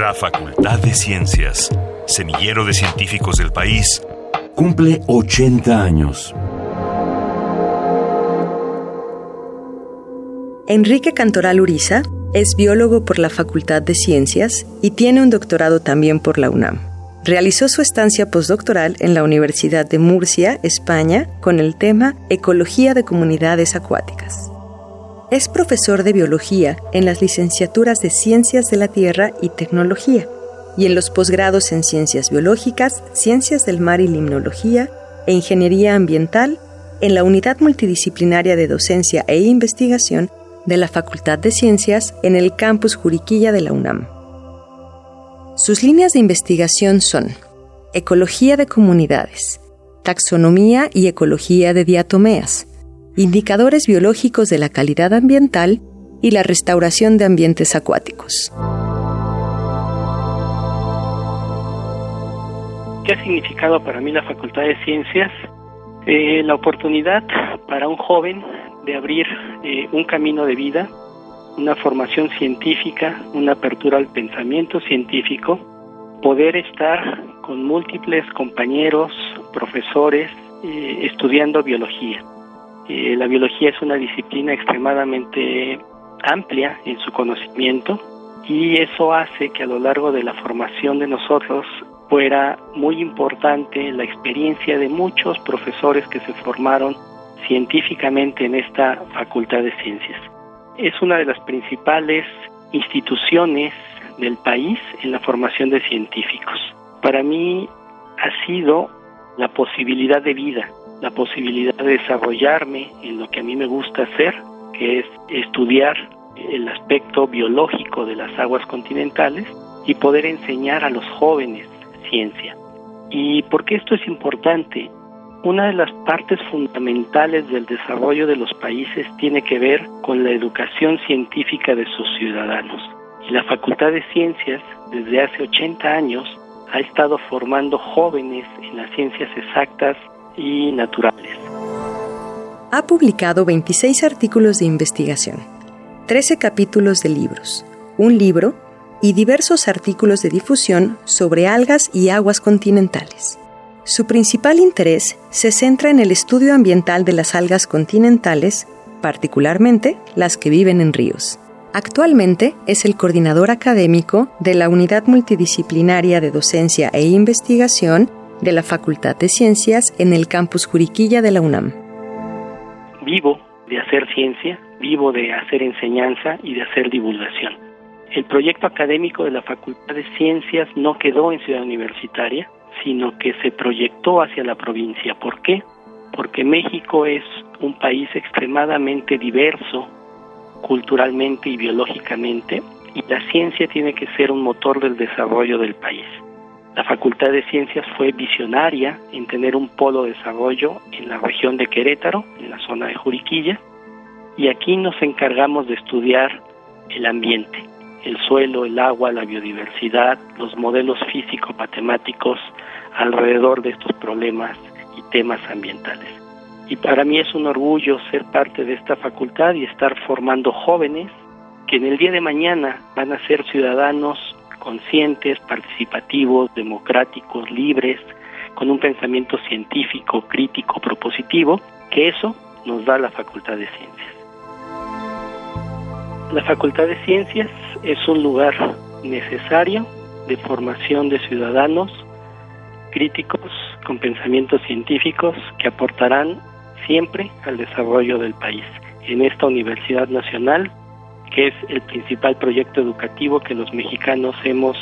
La Facultad de Ciencias, semillero de científicos del país, cumple 80 años. Enrique Cantoral Uriza es biólogo por la Facultad de Ciencias y tiene un doctorado también por la UNAM. Realizó su estancia postdoctoral en la Universidad de Murcia, España, con el tema Ecología de Comunidades Acuáticas. Es profesor de biología en las licenciaturas de Ciencias de la Tierra y Tecnología y en los posgrados en Ciencias Biológicas, Ciencias del Mar y Limnología e Ingeniería Ambiental en la Unidad Multidisciplinaria de Docencia e Investigación de la Facultad de Ciencias en el campus Juriquilla de la UNAM. Sus líneas de investigación son Ecología de comunidades, Taxonomía y Ecología de diatomeas, Indicadores biológicos de la calidad ambiental y la restauración de ambientes acuáticos. ¿Qué ha significado para mí la Facultad de Ciencias? Eh, la oportunidad para un joven de abrir eh, un camino de vida una formación científica, una apertura al pensamiento científico, poder estar con múltiples compañeros, profesores, eh, estudiando biología. La biología es una disciplina extremadamente amplia en su conocimiento y eso hace que a lo largo de la formación de nosotros fuera muy importante la experiencia de muchos profesores que se formaron científicamente en esta Facultad de Ciencias es una de las principales instituciones del país en la formación de científicos. Para mí ha sido la posibilidad de vida, la posibilidad de desarrollarme en lo que a mí me gusta hacer, que es estudiar el aspecto biológico de las aguas continentales y poder enseñar a los jóvenes ciencia. ¿Y por qué esto es importante? Una de las partes fundamentales del desarrollo de los países tiene que ver con la educación científica de sus ciudadanos. Y la Facultad de Ciencias, desde hace 80 años, ha estado formando jóvenes en las ciencias exactas y naturales. Ha publicado 26 artículos de investigación, 13 capítulos de libros, un libro y diversos artículos de difusión sobre algas y aguas continentales. Su principal interés se centra en el estudio ambiental de las algas continentales, particularmente las que viven en ríos. Actualmente es el coordinador académico de la Unidad Multidisciplinaria de Docencia e Investigación de la Facultad de Ciencias en el campus Juriquilla de la UNAM. Vivo de hacer ciencia, vivo de hacer enseñanza y de hacer divulgación. El proyecto académico de la Facultad de Ciencias no quedó en Ciudad Universitaria, sino que se proyectó hacia la provincia. ¿Por qué? Porque México es un país extremadamente diverso culturalmente y biológicamente y la ciencia tiene que ser un motor del desarrollo del país. La Facultad de Ciencias fue visionaria en tener un polo de desarrollo en la región de Querétaro, en la zona de Juriquilla, y aquí nos encargamos de estudiar el ambiente, el suelo, el agua, la biodiversidad, los modelos físico-matemáticos alrededor de estos problemas y temas ambientales. Y para mí es un orgullo ser parte de esta facultad y estar formando jóvenes que en el día de mañana van a ser ciudadanos conscientes, participativos, democráticos, libres, con un pensamiento científico, crítico, propositivo, que eso nos da la Facultad de Ciencias. La Facultad de Ciencias es un lugar necesario de formación de ciudadanos críticos con pensamientos científicos que aportarán siempre al desarrollo del país. En esta Universidad Nacional, que es el principal proyecto educativo que los mexicanos hemos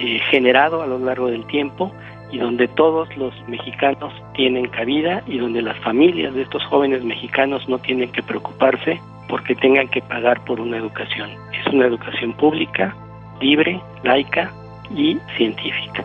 eh, generado a lo largo del tiempo y donde todos los mexicanos tienen cabida y donde las familias de estos jóvenes mexicanos no tienen que preocuparse porque tengan que pagar por una educación. Es una educación pública, libre, laica y científica.